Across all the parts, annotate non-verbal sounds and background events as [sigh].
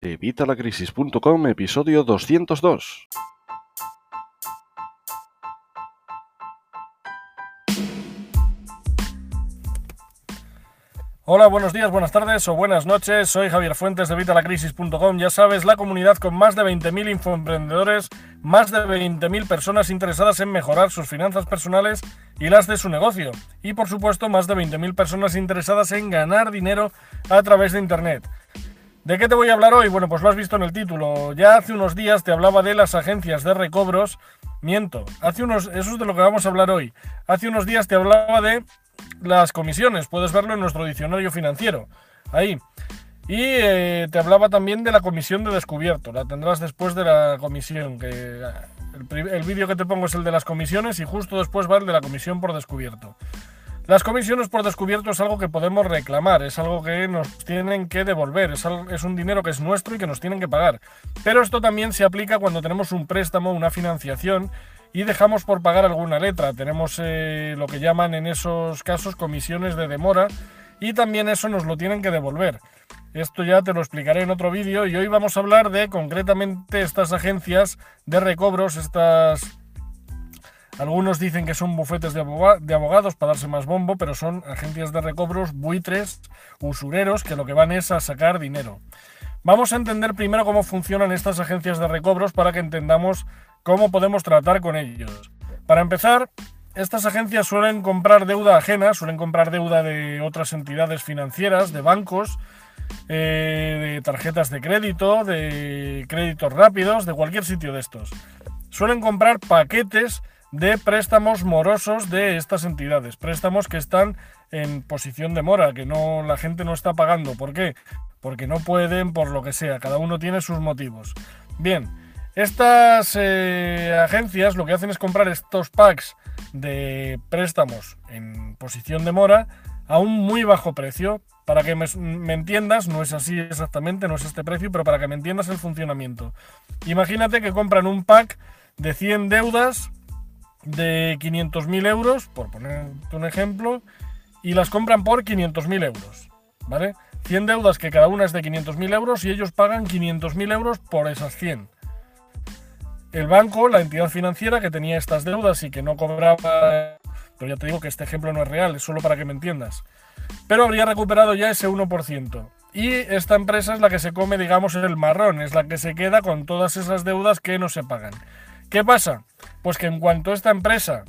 Evitalacrisis.com, episodio 202. Hola, buenos días, buenas tardes o buenas noches. Soy Javier Fuentes de Vitalacrisis.com. Ya sabes, la comunidad con más de 20.000 infoemprendedores, más de 20.000 personas interesadas en mejorar sus finanzas personales y las de su negocio. Y por supuesto, más de 20.000 personas interesadas en ganar dinero a través de Internet. ¿De qué te voy a hablar hoy? Bueno, pues lo has visto en el título. Ya hace unos días te hablaba de las agencias de recobros. Miento, hace unos, eso es de lo que vamos a hablar hoy. Hace unos días te hablaba de las comisiones. Puedes verlo en nuestro diccionario financiero. Ahí. Y eh, te hablaba también de la comisión de descubierto. La tendrás después de la comisión. Que el, el vídeo que te pongo es el de las comisiones y justo después va el de la comisión por descubierto. Las comisiones por descubierto es algo que podemos reclamar, es algo que nos tienen que devolver, es, un dinero que es nuestro y que nos tienen que pagar. Pero esto también se aplica cuando tenemos un préstamo, una financiación y dejamos por pagar alguna letra. Tenemos eh, lo que llaman en esos casos comisiones de demora y también eso nos lo tienen que devolver. Esto ya te lo explicaré en otro vídeo y hoy vamos a hablar de concretamente estas agencias de recobros, estas algunos dicen que son bufetes de, abogados para darse más bombo, pero son agencias de recobros, buitres, usureros, que lo que van es a sacar dinero. Vamos a entender primero cómo funcionan estas agencias de recobros para que entendamos cómo podemos tratar con ellos. Para empezar, estas agencias suelen comprar deuda ajena, suelen comprar deuda de otras entidades financieras, de bancos, eh, de tarjetas de crédito, de créditos rápidos, de cualquier sitio de estos. Suelen comprar paquetes de préstamos morosos de estas entidades, préstamos que están en posición de mora, que no la gente no está pagando. ¿Por qué? Porque no pueden, por lo que sea, cada uno tiene sus motivos. Bien, estas eh, agencias lo que hacen es comprar estos packs de préstamos en posición de mora a un muy bajo precio. Para que me, me, entiendas, no es así exactamente, no es este precio, pero para que me entiendas el funcionamiento. Imagínate que compran un pack de 100 deudas de 500.000 euros, por ponerte un ejemplo, y las compran por 500.000 euros, ¿vale? 100 deudas que cada una es de 500.000 euros y ellos pagan 500.000 euros por esas 100. El banco, la entidad financiera que tenía estas deudas y que no cobraba, pero ya te digo que este ejemplo no es real, es solo para que me entiendas, pero habría recuperado ya ese 1%. Y esta empresa es la que se come, digamos, el marrón, es la que se queda con todas esas deudas que no se pagan. ¿Qué pasa? Pues que en cuanto esta empresa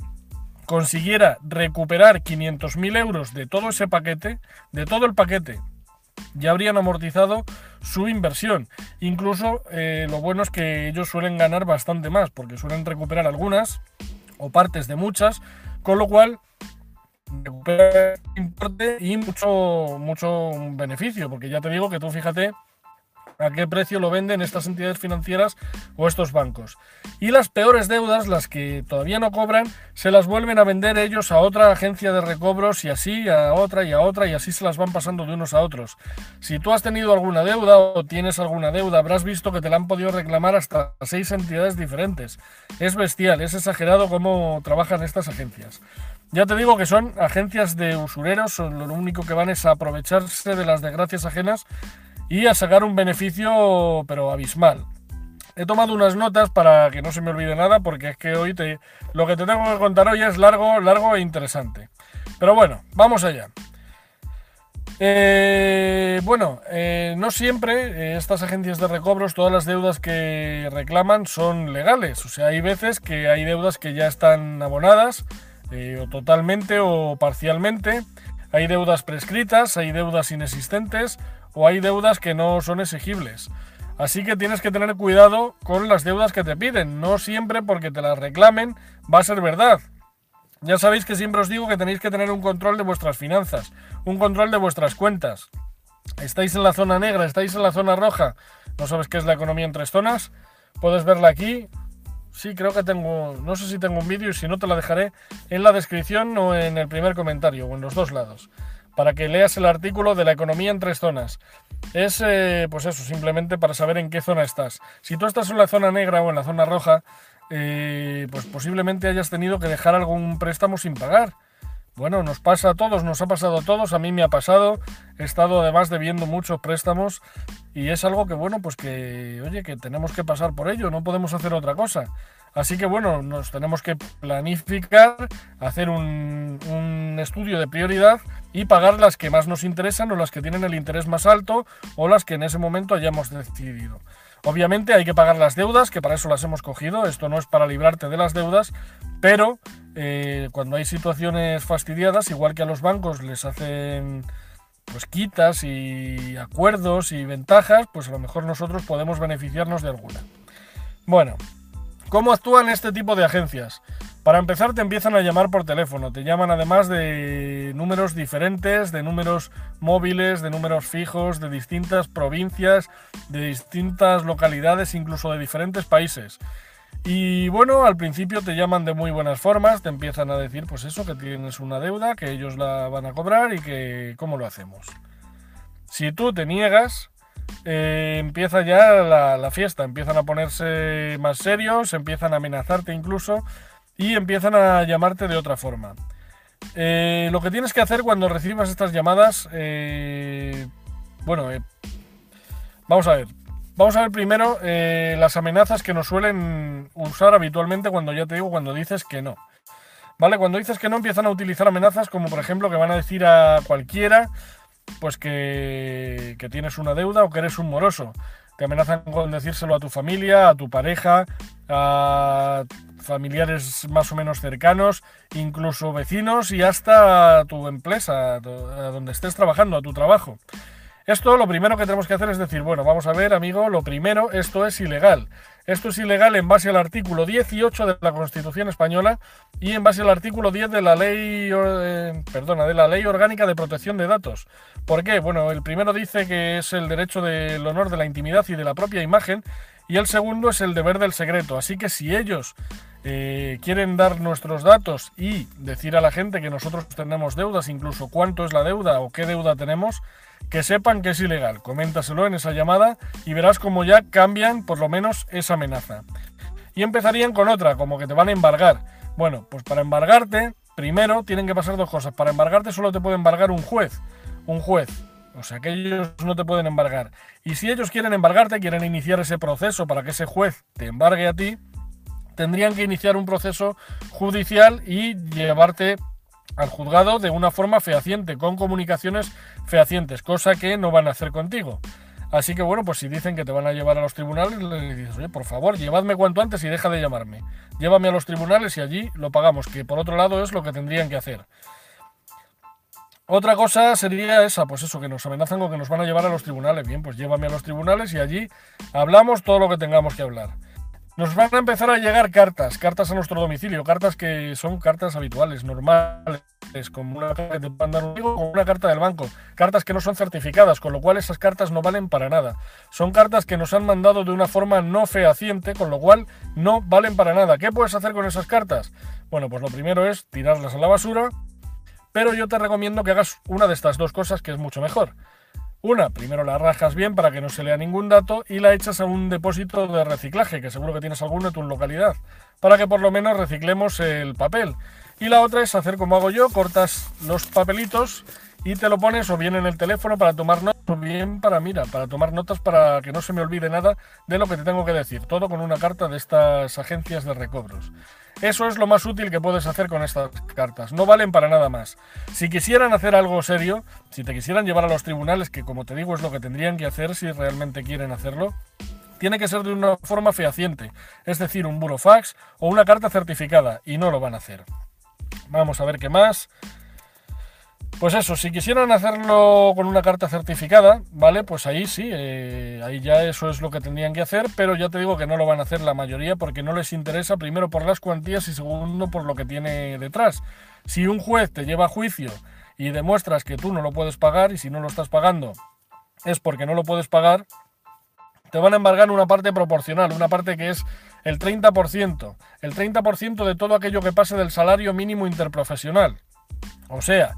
consiguiera recuperar 500.000 euros de todo ese paquete, de todo el paquete, ya habrían amortizado su inversión. Incluso eh, lo bueno es que ellos suelen ganar bastante más, porque suelen recuperar algunas o partes de muchas, con lo cual recupera importe y mucho, mucho beneficio, porque ya te digo que tú fíjate a qué precio lo venden estas entidades financieras o estos bancos. Y las peores deudas, las que todavía no cobran, se las vuelven a vender ellos a otra agencia de recobros y así a otra y a otra y así se las van pasando de unos a otros. Si tú has tenido alguna deuda o tienes alguna deuda, habrás visto que te la han podido reclamar hasta seis entidades diferentes. Es bestial, es exagerado cómo trabajan estas agencias. Ya te digo que son agencias de usureros, lo único que van es a aprovecharse de las desgracias ajenas y a sacar un beneficio pero abismal. He tomado unas notas para que no se me olvide nada porque es que hoy te, lo que te tengo que contar hoy es largo, largo e interesante. Pero bueno, vamos allá. Eh, bueno, eh, no siempre eh, estas agencias de recobros, todas las deudas que reclaman son legales. O sea, hay veces que hay deudas que ya están abonadas, o totalmente o parcialmente. Hay deudas prescritas, hay deudas inexistentes o hay deudas que no son exigibles. Así que tienes que tener cuidado con las deudas que te piden. No siempre porque te las reclamen va a ser verdad. Ya sabéis que siempre os digo que tenéis que tener un control de vuestras finanzas, un control de vuestras cuentas. Estáis en la zona negra, estáis en la zona roja. ¿No sabes qué es la economía en tres zonas? Puedes verla aquí. Sí, creo que tengo, no sé si tengo un vídeo y si no te la dejaré en la descripción o en el primer comentario o en los dos lados para que leas el artículo de la economía en tres zonas. Es, eh, pues eso, simplemente para saber en qué zona estás. Si tú estás en la zona negra o en la zona roja, eh, pues posiblemente hayas tenido que dejar algún préstamo sin pagar. bueno, nos pasa a todos, nos ha pasado a todos, a mí me ha pasado, he estado además debiendo muchos préstamos y es algo que, bueno, pues que, oye, que tenemos que pasar por ello, no podemos hacer otra cosa. Así que, bueno, nos tenemos que planificar, hacer un, estudio de prioridad y pagar las que más nos interesan o las que tienen el interés más alto o las que en ese momento hayamos decidido. Obviamente hay que pagar las deudas, que para eso las hemos cogido, esto no es para librarte de las deudas, pero eh, cuando hay situaciones fastidiadas, igual que a los bancos les hacen pues quitas y acuerdos y ventajas, pues a lo mejor nosotros podemos beneficiarnos de alguna. Bueno, ¿cómo actúan este tipo de agencias? Para empezar te empiezan a llamar por teléfono, te llaman además de números diferentes, de números móviles, de números fijos, de distintas provincias, de distintas localidades, incluso de diferentes países. Y bueno, al principio te llaman de muy buenas formas, te empiezan a decir pues eso, que tienes una deuda, que ellos la van a cobrar y que cómo lo hacemos. Si tú te niegas, eh, empieza ya la, fiesta, empiezan a ponerse más serios, empiezan a amenazarte incluso y empiezan a llamarte de otra forma. Eh, lo que tienes que hacer cuando recibas estas llamadas, eh, bueno, vamos a ver. Vamos a ver primero las amenazas que nos suelen usar habitualmente cuando ya te digo, cuando dices que no. ¿Vale? Cuando dices que no empiezan a utilizar amenazas como por ejemplo que van a decir a cualquiera pues que, que tienes una deuda o que eres un moroso. Te amenazan con decírselo a tu familia, a tu pareja, a familiares más o menos cercanos, incluso vecinos y hasta tu empresa, a donde estés trabajando, a tu trabajo. Esto lo primero que tenemos que hacer es decir, bueno, vamos a ver, amigo, lo primero, esto es ilegal. Esto es ilegal en base al artículo 18 de la Constitución española y en base al artículo 10 de la ley, eh, perdona, de la Ley Orgánica de Protección de Datos. ¿Por qué? Bueno, el primero dice que es el derecho del honor de la intimidad y de la propia imagen y el segundo es el deber del secreto. Así que si ellos eh, quieren dar nuestros datos y decir a la gente que nosotros tenemos deudas, incluso cuánto es la deuda o qué deuda tenemos, que sepan que es ilegal. Coméntaselo en esa llamada y verás cómo ya cambian por lo menos esa amenaza. Y empezarían con otra, como que te van a embargar. Bueno, pues para embargarte, primero tienen que pasar dos cosas. Para embargarte solo te puede embargar un juez. Un juez. O sea que ellos no te pueden embargar. Y si ellos quieren embargarte, quieren iniciar ese proceso para que ese juez te embargue a ti, tendrían que iniciar un proceso judicial y llevarte al juzgado de una forma fehaciente, con comunicaciones fehacientes, cosa que no van a hacer contigo. Así que bueno, pues si dicen que te van a llevar a los tribunales, le dices, oye, por favor, llevadme cuanto antes y deja de llamarme. Llévame a los tribunales y allí lo pagamos, que por otro lado es lo que tendrían que hacer. Otra cosa sería esa, pues eso, que nos amenazan con que nos van a llevar a los tribunales. Bien, pues llévame a los tribunales y allí hablamos todo lo que tengamos que hablar. Nos van a empezar a llegar cartas, cartas a nuestro domicilio, cartas que son cartas habituales, normales, como una carta que te un como una carta del banco, cartas que no son certificadas, con lo cual esas cartas no valen para nada. Son cartas que nos han mandado de una forma no fehaciente, con lo cual no valen para nada. ¿Qué puedes hacer con esas cartas? Bueno, pues lo primero es tirarlas a la basura, pero yo te recomiendo que hagas una de estas dos cosas que es mucho mejor. Una, primero la rajas bien para que no se lea ningún dato y la echas a un depósito de reciclaje, que seguro que tienes alguno en tu localidad, para que por lo menos reciclemos el papel. Y la otra es hacer como hago yo, cortas los papelitos y te lo pones o bien en el teléfono para tomar notas o bien para, mira, para tomar notas para que no se me olvide nada de lo que te tengo que decir. Todo con una carta de estas agencias de recobros. Eso es lo más útil que puedes hacer con estas cartas. No valen para nada más. Si quisieran hacer algo serio, si te quisieran llevar a los tribunales, que como te digo es lo que tendrían que hacer si realmente quieren hacerlo, tiene que ser de una forma fehaciente, es decir, un burofax o una carta certificada, y no lo van a hacer. Vamos a ver qué más. Pues eso, si quisieran hacerlo con una carta certificada, ¿vale? Pues ahí sí, eh, ahí ya eso es lo que tendrían que hacer, pero ya te digo que no lo van a hacer la mayoría porque no les interesa, primero por las cuantías y segundo por lo que tiene detrás. Si un juez te lleva a juicio y demuestras que tú no lo puedes pagar y si no lo estás pagando es porque no lo puedes pagar, te van a embargar una parte proporcional, una parte que es el 30%, el 30% de todo aquello que pase del salario mínimo interprofesional. O sea,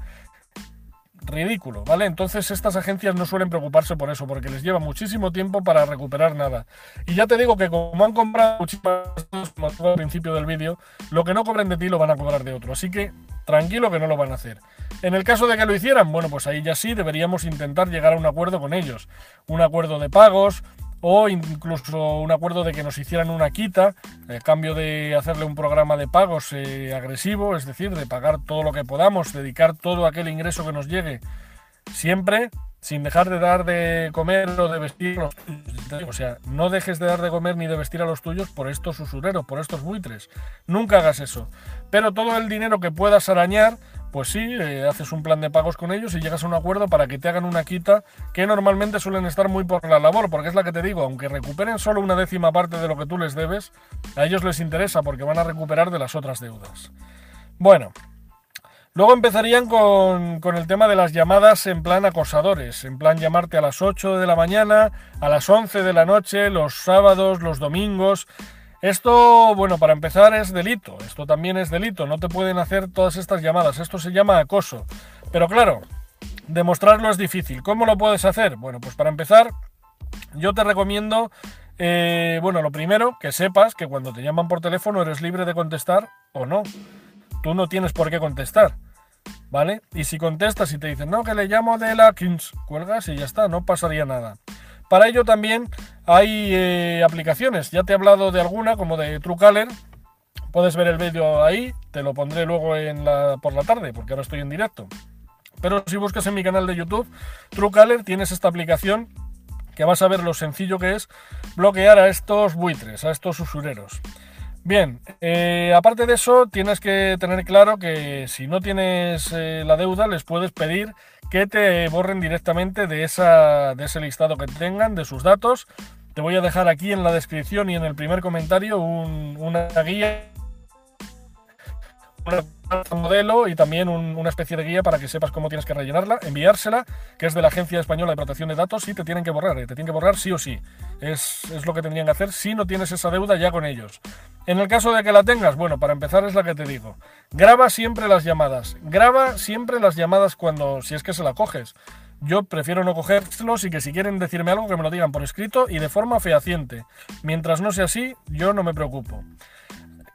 ridículo, ¿vale? Entonces estas agencias no suelen preocuparse por eso, porque les lleva muchísimo tiempo para recuperar nada. Y ya te digo que como han comprado muchísimas al principio del vídeo, lo que no cobren de ti lo van a cobrar de otro. Así que tranquilo que no lo van a hacer. En el caso de que lo hicieran, bueno, pues ahí ya sí deberíamos intentar llegar a un acuerdo con ellos. Un acuerdo de pagos, o incluso un acuerdo de que nos hicieran una quita, a cambio de hacerle un programa de pagos eh, agresivo, es decir, de pagar todo lo que podamos, dedicar todo aquel ingreso que nos llegue, siempre sin dejar de dar de comer o de vestir. O sea, no dejes de dar de comer ni de vestir a los tuyos por estos usureros, por estos buitres. Nunca hagas eso. Pero todo el dinero que puedas arañar, pues sí, eh, haces un plan de pagos con ellos y llegas a un acuerdo para que te hagan una quita que normalmente suelen estar muy por la labor, porque es la que te digo, aunque recuperen solo una décima parte de lo que tú les debes, a ellos les interesa porque van a recuperar de las otras deudas. Bueno, luego empezarían con, con el tema de las llamadas en plan acosadores, en plan llamarte a las 8 de la mañana, a las 11 de la noche, los sábados, los domingos. Esto, bueno, para empezar es delito, esto también es delito, no te pueden hacer todas estas llamadas, esto se llama acoso. Pero claro, demostrarlo es difícil. ¿Cómo lo puedes hacer? Bueno, pues para empezar, yo te recomiendo, eh, bueno, lo primero, que sepas que cuando te llaman por teléfono eres libre de contestar o no. Tú no tienes por qué contestar, ¿vale? Y si contestas y te dicen, no, que le llamo de la Kings, cuelgas y ya está, no pasaría nada. Para ello también hay eh, aplicaciones, ya te he hablado de alguna, como de Truecaller. Puedes ver el vídeo ahí, te lo pondré luego por la tarde, porque ahora estoy en directo. Pero si buscas en mi canal de YouTube, Truecaller, tienes esta aplicación que vas a ver lo sencillo que es bloquear a estos buitres, a estos usureros. Bien, eh, aparte de eso, tienes que tener claro que si no tienes eh, la deuda, les puedes pedir que te borren directamente de, esa, de ese listado que tengan, de sus datos. Te voy a dejar aquí en la descripción y en el primer comentario una guía, un modelo y también una especie de guía para que sepas cómo tienes que rellenarla, enviársela, que es de la Agencia Española de Protección de Datos y te tienen que borrar, eh, te tienen que borrar sí o sí. Es, es lo que tendrían que hacer si no tienes esa deuda ya con ellos. En el caso de que la tengas, bueno, para empezar es la que te digo. Graba siempre las llamadas. Graba siempre las llamadas cuando, si es que se la coges. Yo prefiero no cogérselos y que si quieren decirme algo que me lo digan por escrito y de forma fehaciente. Mientras no sea así, yo no me preocupo.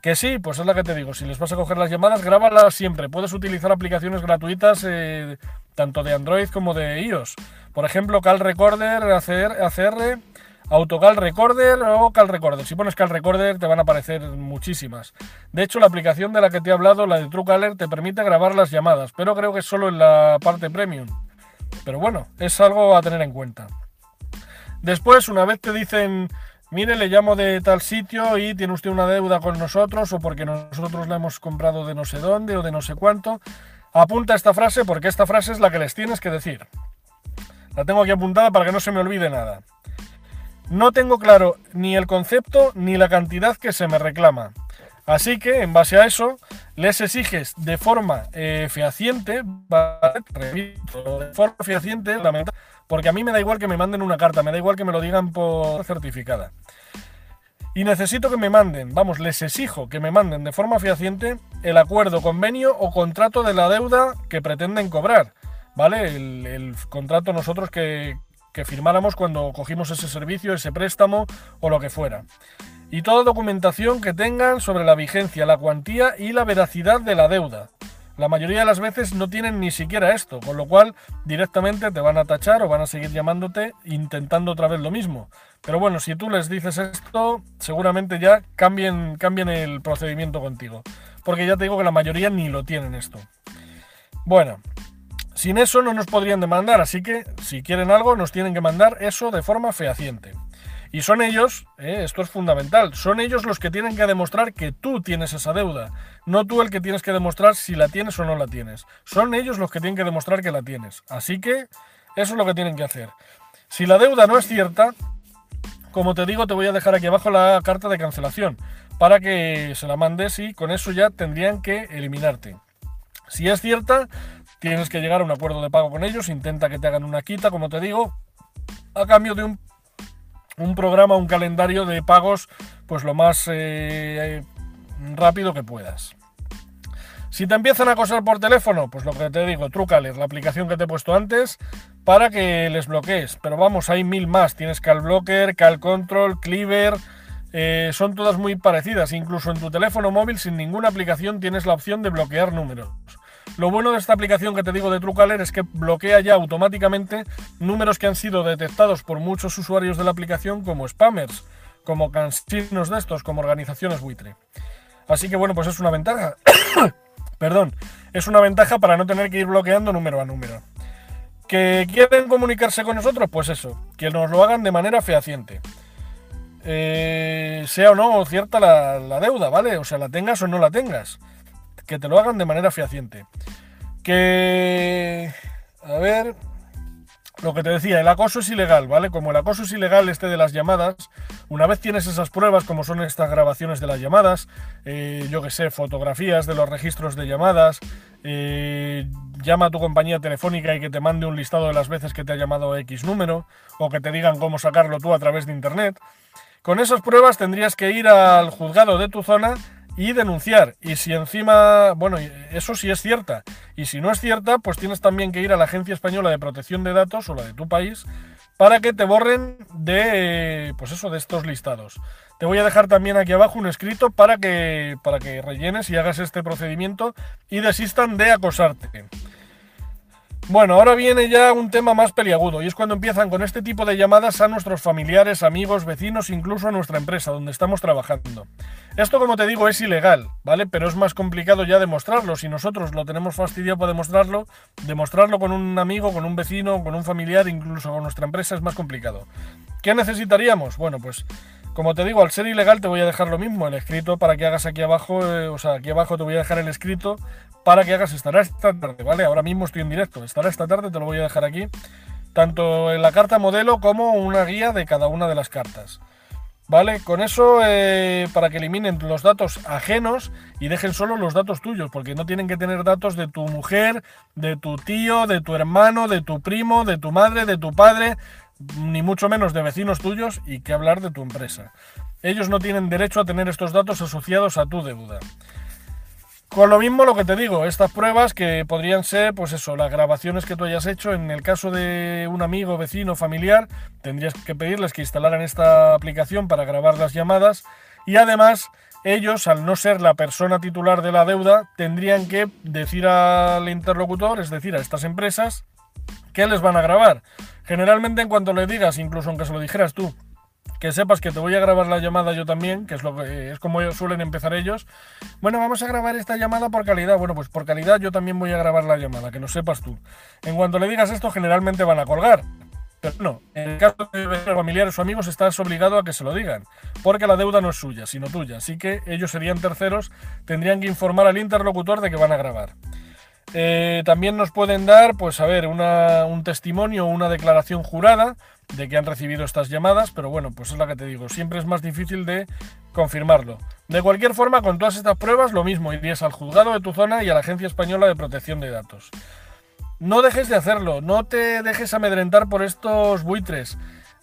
Que sí, pues es la que te digo. Si les vas a coger las llamadas, grábalas siempre. Puedes utilizar aplicaciones gratuitas eh, tanto de Android como de iOS. Por ejemplo, Cal Recorder, ACR, Autocal Recorder o Cal Recorder. Si pones Cal Recorder te van a aparecer muchísimas. De hecho, la aplicación de la que te he hablado, la de Truecaller, te permite grabar las llamadas, pero creo que es solo en la parte premium. Pero bueno, es algo a tener en cuenta. Después, una vez te dicen, mire, le llamo de tal sitio y tiene usted una deuda con nosotros o porque nosotros la hemos comprado de no sé dónde o de no sé cuánto, apunta esta frase porque esta frase es la que les tienes que decir. La tengo aquí apuntada para que no se me olvide nada. No tengo claro ni el concepto ni la cantidad que se me reclama. Así que, en base a eso, les exiges de forma eh, fehaciente, de forma fehaciente, porque a mí me da igual que me manden una carta, me da igual que me lo digan por certificada. Y necesito que me manden, vamos, les exijo que me manden de forma fehaciente el acuerdo, convenio o contrato de la deuda que pretenden cobrar. ¿Vale? El, contrato nosotros que firmáramos cuando cogimos ese servicio, ese préstamo o lo que fuera. Y toda documentación que tengan sobre la vigencia, la cuantía y la veracidad de la deuda. La mayoría de las veces no tienen ni siquiera esto, con lo cual directamente te van a tachar o van a seguir llamándote intentando otra vez lo mismo. Pero bueno, si tú les dices esto, seguramente ya cambien, cambien el procedimiento contigo. Porque ya te digo que la mayoría ni lo tienen esto. Bueno, sin eso no nos podrían demandar, así que si quieren algo nos tienen que mandar eso de forma fehaciente. Y son ellos, eh, esto es fundamental, son ellos los que tienen que demostrar que tú tienes esa deuda, no tú el que tienes que demostrar si la tienes o no la tienes. Son ellos los que tienen que demostrar que la tienes. Así que eso es lo que tienen que hacer. Si la deuda no es cierta, como te digo, te voy a dejar aquí abajo la carta de cancelación para que se la mandes y con eso ya tendrían que eliminarte. Si es cierta, Tienes que llegar a un acuerdo de pago con ellos, intenta que te hagan una quita, como te digo, a cambio de un, un programa, un calendario de pagos, pues lo más eh, rápido que puedas. Si te empiezan a acosar por teléfono, pues lo que te digo, Truecaller, la aplicación que te he puesto antes, para que les bloquees. Pero vamos, hay mil más. Tienes CalBlocker, CalControl, Cleaver, eh, son todas muy parecidas. Incluso en tu teléfono móvil, sin ninguna aplicación, tienes la opción de bloquear números. Lo bueno de esta aplicación que te digo de Truecaller es que bloquea ya automáticamente números que han sido detectados por muchos usuarios de la aplicación como spammers, como cansinos de estos, como organizaciones buitre. Así que bueno, pues es una ventaja. [coughs] Perdón, es una ventaja para no tener que ir bloqueando número a número. ¿Que quieren comunicarse con nosotros? Pues eso, que nos lo hagan de manera fehaciente. Eh, sea o no cierta la, deuda, ¿vale? O sea, la tengas o no la tengas. Que te lo hagan de manera fehaciente. Que... A ver... Lo que te decía, el acoso es ilegal, ¿vale? Como el acoso es ilegal este de las llamadas, una vez tienes esas pruebas, como son estas grabaciones de las llamadas, eh, yo que sé, fotografías de los registros de llamadas, eh, llama a tu compañía telefónica y que te mande un listado de las veces que te ha llamado X número, o que te digan cómo sacarlo tú a través de Internet, con esas pruebas tendrías que ir al juzgado de tu zona y denunciar. Y si encima, bueno, eso sí es cierta. Y si no es cierta, pues tienes también que ir a la Agencia Española de Protección de Datos o la de tu país para que te borren de, pues eso, de estos listados. Te voy a dejar también aquí abajo un escrito para que, para que rellenes y hagas este procedimiento y desistan de acosarte. Bueno, ahora viene ya un tema más peliagudo y es cuando empiezan con este tipo de llamadas a nuestros familiares, amigos, vecinos, incluso a nuestra empresa donde estamos trabajando. Esto, como te digo, es ilegal, ¿vale? Pero es más complicado ya demostrarlo. Si nosotros lo tenemos fastidiado para demostrarlo, demostrarlo con un amigo, con un vecino, con un familiar, incluso con nuestra empresa es más complicado. ¿Qué necesitaríamos? Bueno, pues como te digo, al ser ilegal te voy a dejar lo mismo, el escrito para que hagas aquí abajo, eh, o sea, aquí abajo te voy a dejar el escrito para que hagas, estará esta tarde, ¿vale? Ahora mismo estoy en directo, estará esta tarde, te lo voy a dejar aquí, tanto en la carta modelo como una guía de cada una de las cartas. ¿Vale? Con eso, eh, para que eliminen los datos ajenos y dejen solo los datos tuyos, porque no tienen que tener datos de tu mujer, de tu tío, de tu hermano, de tu primo, de tu madre, de tu padre, ni mucho menos de vecinos tuyos y que hablar de tu empresa. Ellos no tienen derecho a tener estos datos asociados a tu deuda. Con lo mismo lo que te digo, estas pruebas que podrían ser, pues eso, las grabaciones que tú hayas hecho, en el caso de un amigo, vecino, familiar, tendrías que pedirles que instalaran esta aplicación para grabar las llamadas y además ellos, al no ser la persona titular de la deuda, tendrían que decir al interlocutor, es decir, a estas empresas, que les van a grabar. Generalmente en cuanto le digas, incluso aunque se lo dijeras tú, que sepas que te voy a grabar la llamada yo también, que es lo que es como suelen empezar ellos. Bueno, vamos a grabar esta llamada por calidad. Bueno, pues por calidad yo también voy a grabar la llamada, que lo sepas tú. En cuanto le digas esto, generalmente van a colgar. Pero no, en el caso de familiares o amigos estás obligado a que se lo digan, porque la deuda no es suya, sino tuya. Así que ellos serían terceros, tendrían que informar al interlocutor de que van a grabar. Eh, también nos pueden dar, pues a ver, un testimonio o una declaración jurada de que han recibido estas llamadas, pero bueno, pues es la que te digo, siempre es más difícil de confirmarlo. De cualquier forma, con todas estas pruebas, lo mismo, irías al juzgado de tu zona y a la Agencia Española de Protección de Datos. No dejes de hacerlo, no te dejes amedrentar por estos buitres.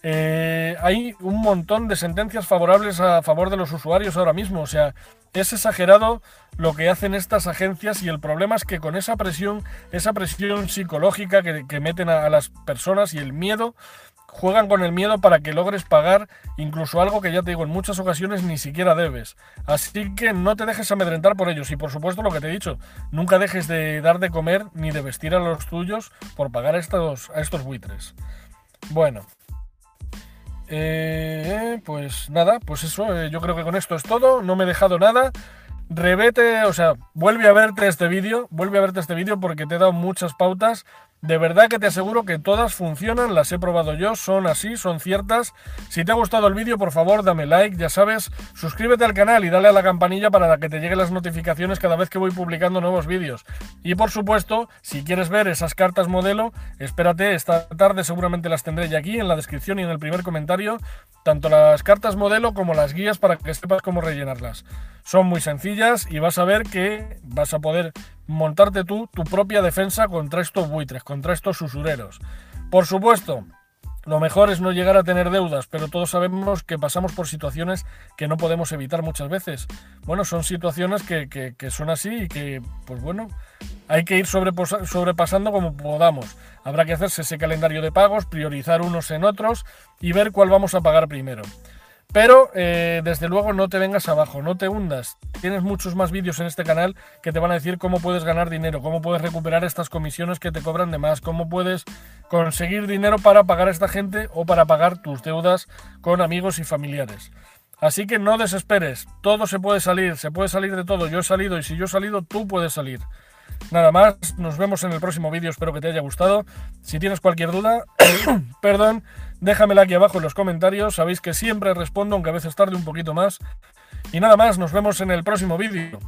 Eh, hay un montón de sentencias favorables a favor de los usuarios ahora mismo. O sea, es exagerado lo que hacen estas agencias y el problema es que con esa presión, esa presión psicológica que, meten a, las personas y el miedo, juegan con el miedo para que logres pagar incluso algo que ya te digo en muchas ocasiones ni siquiera debes. Así que no te dejes amedrentar por ellos y por supuesto lo que te he dicho, nunca dejes de dar de comer ni de vestir a los tuyos por pagar a estos, a estos buitres. Bueno, eh, pues nada, pues eso, eh, yo creo que con esto es todo, no me he dejado nada. Revete, o sea, vuelve a verte este vídeo, vuelve a verte este vídeo porque te he dado muchas pautas de verdad que te aseguro que todas funcionan, las he probado yo, son así, son ciertas. Si te ha gustado el vídeo, por favor, dame like, ya sabes, suscríbete al canal y dale a la campanilla para que te lleguen las notificaciones cada vez que voy publicando nuevos vídeos. Y por supuesto, si quieres ver esas cartas modelo, espérate, esta tarde seguramente las tendré ya aquí en la descripción y en el primer comentario, tanto las cartas modelo como las guías para que sepas cómo rellenarlas. Son muy sencillas y vas a ver que vas a poder montarte tú tu propia defensa contra estos buitres, contra estos usureros. Por supuesto, Lo mejor es no llegar a tener deudas, pero todos sabemos que pasamos por situaciones que no podemos evitar muchas veces. Bueno, son situaciones que, que, son así y que, pues bueno, hay que ir sobrepasando como podamos. Habrá que hacerse ese calendario de pagos, priorizar unos en otros y ver cuál vamos a pagar primero. Pero eh, desde luego no te vengas abajo, no te hundas. Tienes muchos más vídeos en este canal que te van a decir cómo puedes ganar dinero, cómo puedes recuperar estas comisiones que te cobran de más, cómo puedes conseguir dinero para pagar a esta gente o para pagar tus deudas con amigos y familiares. Así que no desesperes, todo se puede salir, se puede salir de todo. Yo he salido y si yo he salido, tú puedes salir. Nada más, nos vemos en el próximo vídeo, espero que te haya gustado. Si tienes cualquier duda, [coughs] perdón, déjamela aquí abajo en los comentarios, sabéis que siempre respondo, aunque a veces tarde un poquito más. Y nada más, nos vemos en el próximo vídeo.